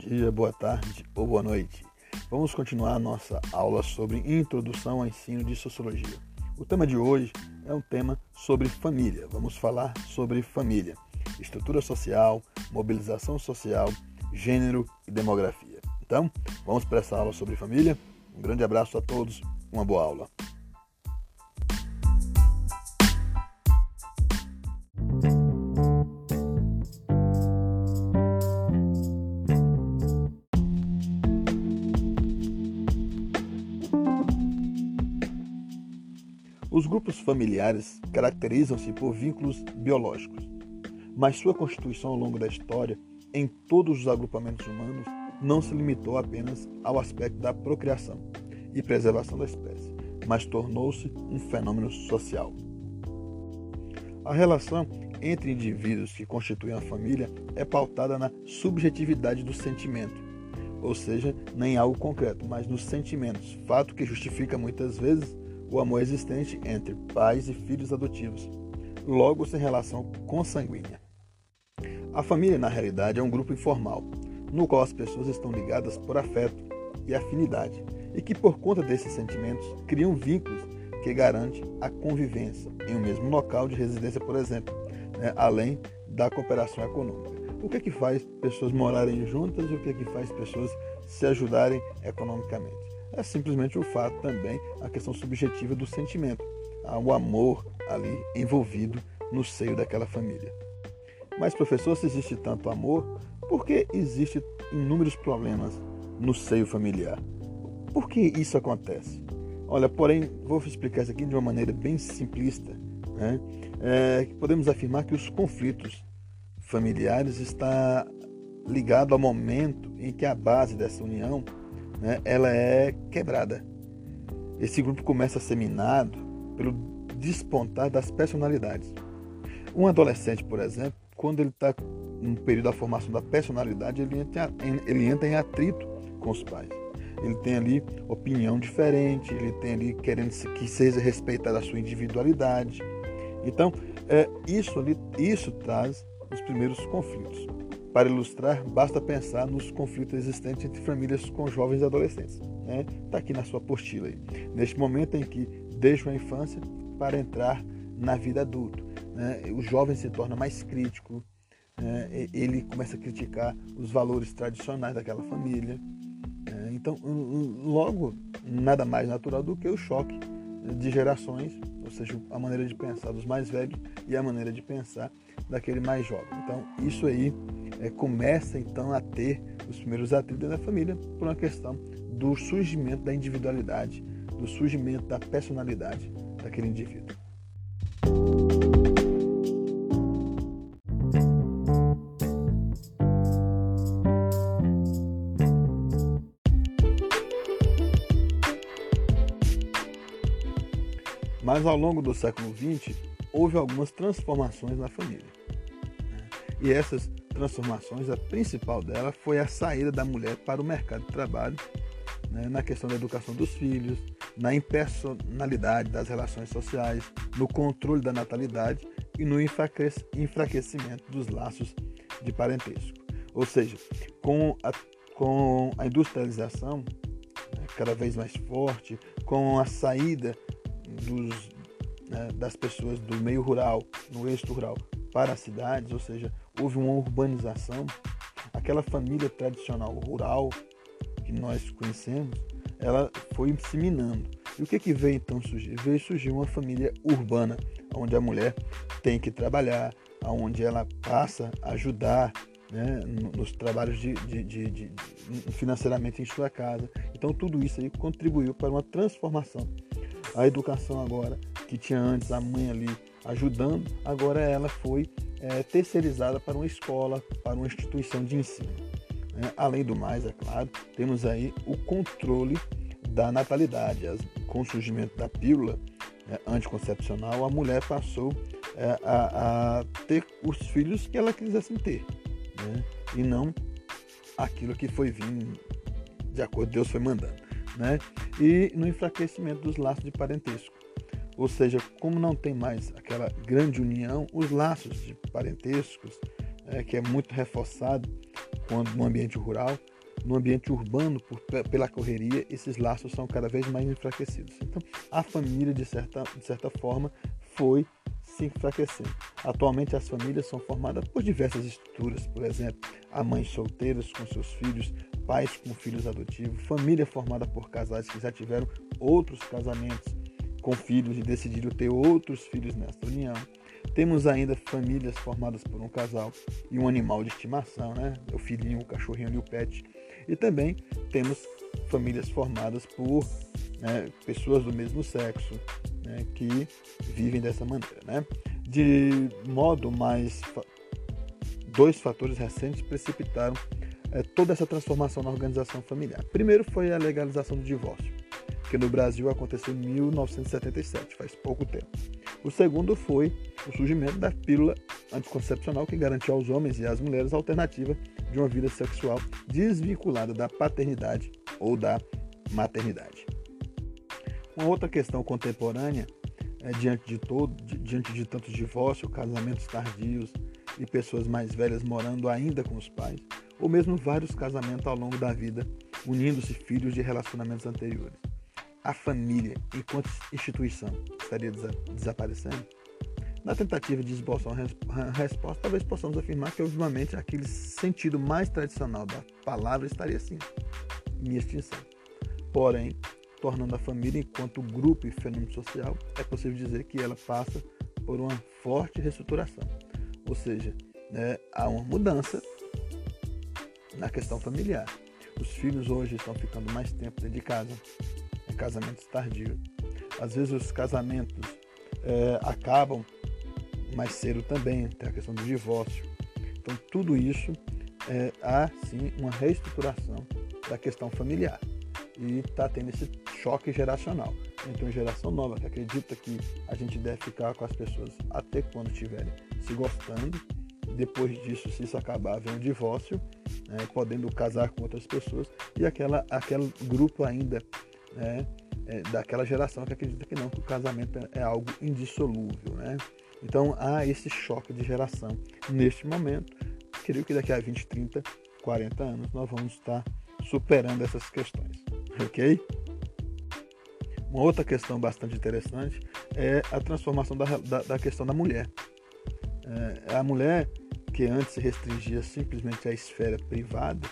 dia, boa tarde ou boa noite. Vamos continuar nossa aula sobre Introdução ao Ensino de Sociologia. O tema de hoje é um tema sobre família. Vamos falar sobre família, estrutura social, mobilização social, gênero e demografia. Então, vamos para essa aula sobre família. Um grande abraço a todos, uma boa aula. Os grupos familiares caracterizam-se por vínculos biológicos, mas sua constituição ao longo da história, em todos os agrupamentos humanos, não se limitou apenas ao aspecto da procriação e preservação da espécie, mas tornou-se um fenômeno social. A relação entre indivíduos que constituem a família é pautada na subjetividade do sentimento, ou seja, nem algo concreto, mas nos sentimentos, fato que justifica muitas vezes o amor existente entre pais e filhos adotivos, logo sem relação consanguínea. A família, na realidade, é um grupo informal, no qual as pessoas estão ligadas por afeto e afinidade, e que, por conta desses sentimentos, criam vínculos que garantem a convivência em um mesmo local de residência, por exemplo, né, além da cooperação econômica. O que é que faz pessoas morarem juntas e o que é que faz pessoas se ajudarem economicamente? É simplesmente o fato também, a questão subjetiva do sentimento, o amor ali envolvido no seio daquela família. Mas, professor, se existe tanto amor, por que existe inúmeros problemas no seio familiar? Por que isso acontece? Olha, porém, vou explicar isso aqui de uma maneira bem simplista. Né? É, podemos afirmar que os conflitos familiares está ligado ao momento em que a base dessa união né, ela é quebrada. Esse grupo começa a ser minado pelo despontar das personalidades. Um adolescente, por exemplo, quando ele está no período da formação da personalidade, ele entra, ele entra em atrito com os pais. Ele tem ali opinião diferente, ele tem ali querendo que seja respeitada a sua individualidade. Então, é, isso, ali, isso traz os primeiros conflitos. Para ilustrar, basta pensar nos conflitos existentes entre famílias com jovens e adolescentes. Está né? Tá aqui na sua apostila. Aí. Neste momento em que deixam a infância para entrar na vida adulta. Né? O jovem se torna mais crítico, né? ele começa a criticar os valores tradicionais daquela família. Né? Então, logo, nada mais natural do que o choque de gerações, ou seja, a maneira de pensar dos mais velhos e a maneira de pensar daquele mais jovem. Então, isso aí é, começa então a ter os primeiros atritos da família por uma questão do surgimento da individualidade, do surgimento da personalidade daquele indivíduo. Mas ao longo do século XX, houve algumas transformações na família. Né? E essas transformações, a principal dela foi a saída da mulher para o mercado de trabalho, né, na questão da educação dos filhos, na impersonalidade das relações sociais, no controle da natalidade e no enfraquecimento dos laços de parentesco. Ou seja, com a, com a industrialização né, cada vez mais forte, com a saída dos, né, das pessoas do meio rural, no êxito rural, para as cidades, ou seja, houve uma urbanização, aquela família tradicional rural que nós conhecemos, ela foi se minando. E o que, que veio então surgir? Veio surgir uma família urbana, onde a mulher tem que trabalhar, onde ela passa a ajudar né, nos trabalhos de, de, de, de, financeiramente em sua casa. Então tudo isso aí contribuiu para uma transformação. A educação agora, que tinha antes a mãe ali ajudando, agora ela foi é, terceirizada para uma escola, para uma instituição de ensino. Né? Além do mais, é claro, temos aí o controle da natalidade. As, com o surgimento da pílula né, anticoncepcional, a mulher passou é, a, a, ter os filhos que ela quisesse ter, né? e não aquilo que foi vindo de acordo com Deus foi mandando. Né? E no enfraquecimento dos laços de parentesco. Ou seja, como não tem mais aquela grande união, os laços de parentescos, é, que é muito reforçado quando no ambiente rural, no ambiente urbano, por, pela correria, esses laços são cada vez mais enfraquecidos. Então, a família, de certa, de certa forma, foi se enfraquecendo. Atualmente, as famílias são formadas por diversas estruturas, por exemplo, a mães solteiras com seus filhos, pais com filhos adotivos, família formada por casais que já tiveram outros casamentos com filhos e decidiram ter outros filhos nesta união. Temos ainda famílias formadas por um casal e um animal de estimação, né? O filhinho, o cachorrinho e o pet. E também temos famílias formadas por né, pessoas do mesmo sexo né, que vivem dessa maneira. Né? De modo mais. Dois fatores recentes precipitaram é, toda essa transformação na organização familiar. Primeiro foi a legalização do divórcio, que no Brasil aconteceu em 1977, faz pouco tempo. O segundo foi o surgimento da pílula anticoncepcional que garantiu aos homens e às mulheres a alternativa de uma vida sexual desvinculada da paternidade ou da maternidade. Uma outra questão contemporânea é diante de todo, diante de tantos divórcios, casamentos tardios e pessoas mais velhas morando ainda com os pais, ou mesmo vários casamentos ao longo da vida, unindo-se filhos de relacionamentos anteriores. A família, enquanto instituição, estaria desaparecendo? Na tentativa de esboçar uma resposta, talvez possamos afirmar que, ultimamente, aquele sentido mais tradicional da palavra estaria assim, em extinção. Porém, tornando a família enquanto grupo e fenômeno social, é possível dizer que ela passa por uma forte reestruturação. Ou seja, né, há uma mudança na questão familiar. Os filhos hoje estão ficando mais tempo dentro de casa, casamentos tardios. Às vezes os casamentos é, acabam mais cedo também, tem a questão do divórcio. Então, tudo isso é, há sim uma reestruturação da questão familiar e está tendo esse choque geracional. Então, uma geração nova que acredita que a gente deve ficar com as pessoas até quando estiverem se gostando. Depois disso, se isso acabar, vem o divórcio, né, podendo casar com outras pessoas. E aquela, aquele grupo ainda né, é, daquela geração que acredita que não, que o casamento é, é algo indissolúvel. Né? Então há esse choque de geração neste momento. Creio que daqui a 20, 30, 40 anos nós vamos estar superando essas questões. Ok? Uma outra questão bastante interessante é a transformação da, da, da questão da mulher. É, a mulher que antes se restringia simplesmente à esfera privada,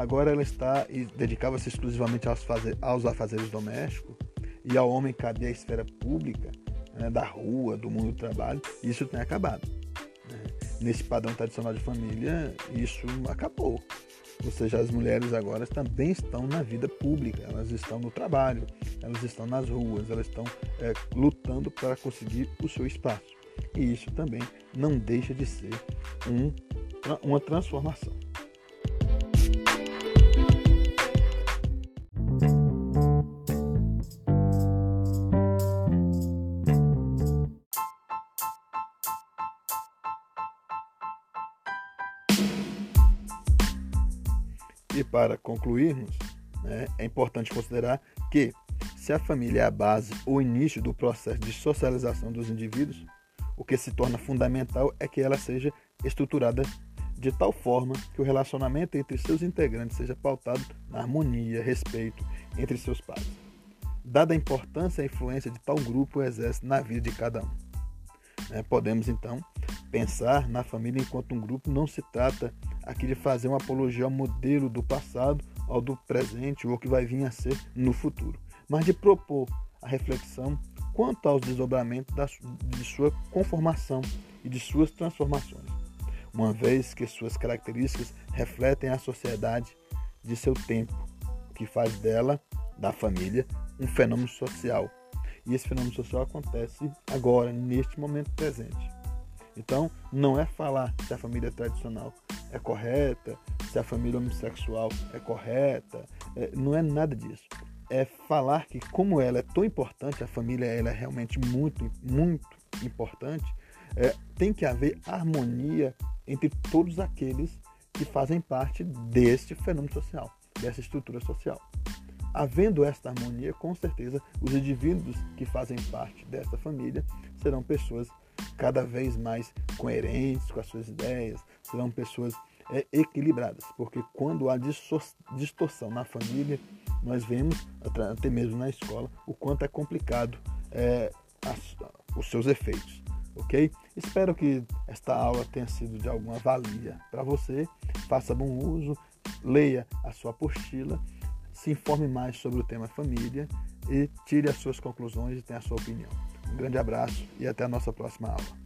agora ela está e dedicava-se exclusivamente aos, fazer, aos afazeres domésticos e ao homem cabia a esfera pública né, da rua, do mundo do trabalho, isso tem acabado. Né? Nesse padrão tradicional de família, isso acabou. Ou seja, as mulheres agora também estão na vida pública, elas estão no trabalho, elas estão nas ruas, elas estão é, lutando para conseguir o seu espaço. E isso também não deixa de ser um, uma transformação. Para concluirmos, né, é importante considerar que, se a família é a base ou início do processo de socialização dos indivíduos, o que se torna fundamental é que ela seja estruturada de tal forma que o relacionamento entre seus integrantes seja pautado na harmonia, respeito entre seus pares, dada a importância e a influência de tal grupo exerce na vida de cada um. Né, podemos então pensar na família enquanto um grupo não se trata aqui de fazer uma apologia ao modelo do passado, ao do presente ou que vai vir a ser no futuro, mas de propor a reflexão quanto aos desdobramentos da, de sua conformação e de suas transformações, uma vez que suas características refletem a sociedade de seu tempo, o que faz dela, da família, um fenômeno social. E esse fenômeno social acontece agora, neste momento presente. Então, não é falar se a família tradicional é correta, se a família homossexual é correta, é, não é nada disso. É falar que como ela é tão importante, a família ela é realmente muito, muito importante, é, tem que haver harmonia entre todos aqueles que fazem parte deste fenômeno social, dessa estrutura social. Havendo esta harmonia, com certeza, os indivíduos que fazem parte desta família serão pessoas cada vez mais coerentes com as suas ideias, serão pessoas é, equilibradas, porque quando há distorção na família, nós vemos, até mesmo na escola, o quanto é complicado é, as, os seus efeitos, ok? Espero que esta aula tenha sido de alguma valia para você. Faça bom uso, leia a sua apostila, se informe mais sobre o tema família e tire as suas conclusões e tenha a sua opinião. Grande abraço e até a nossa próxima aula.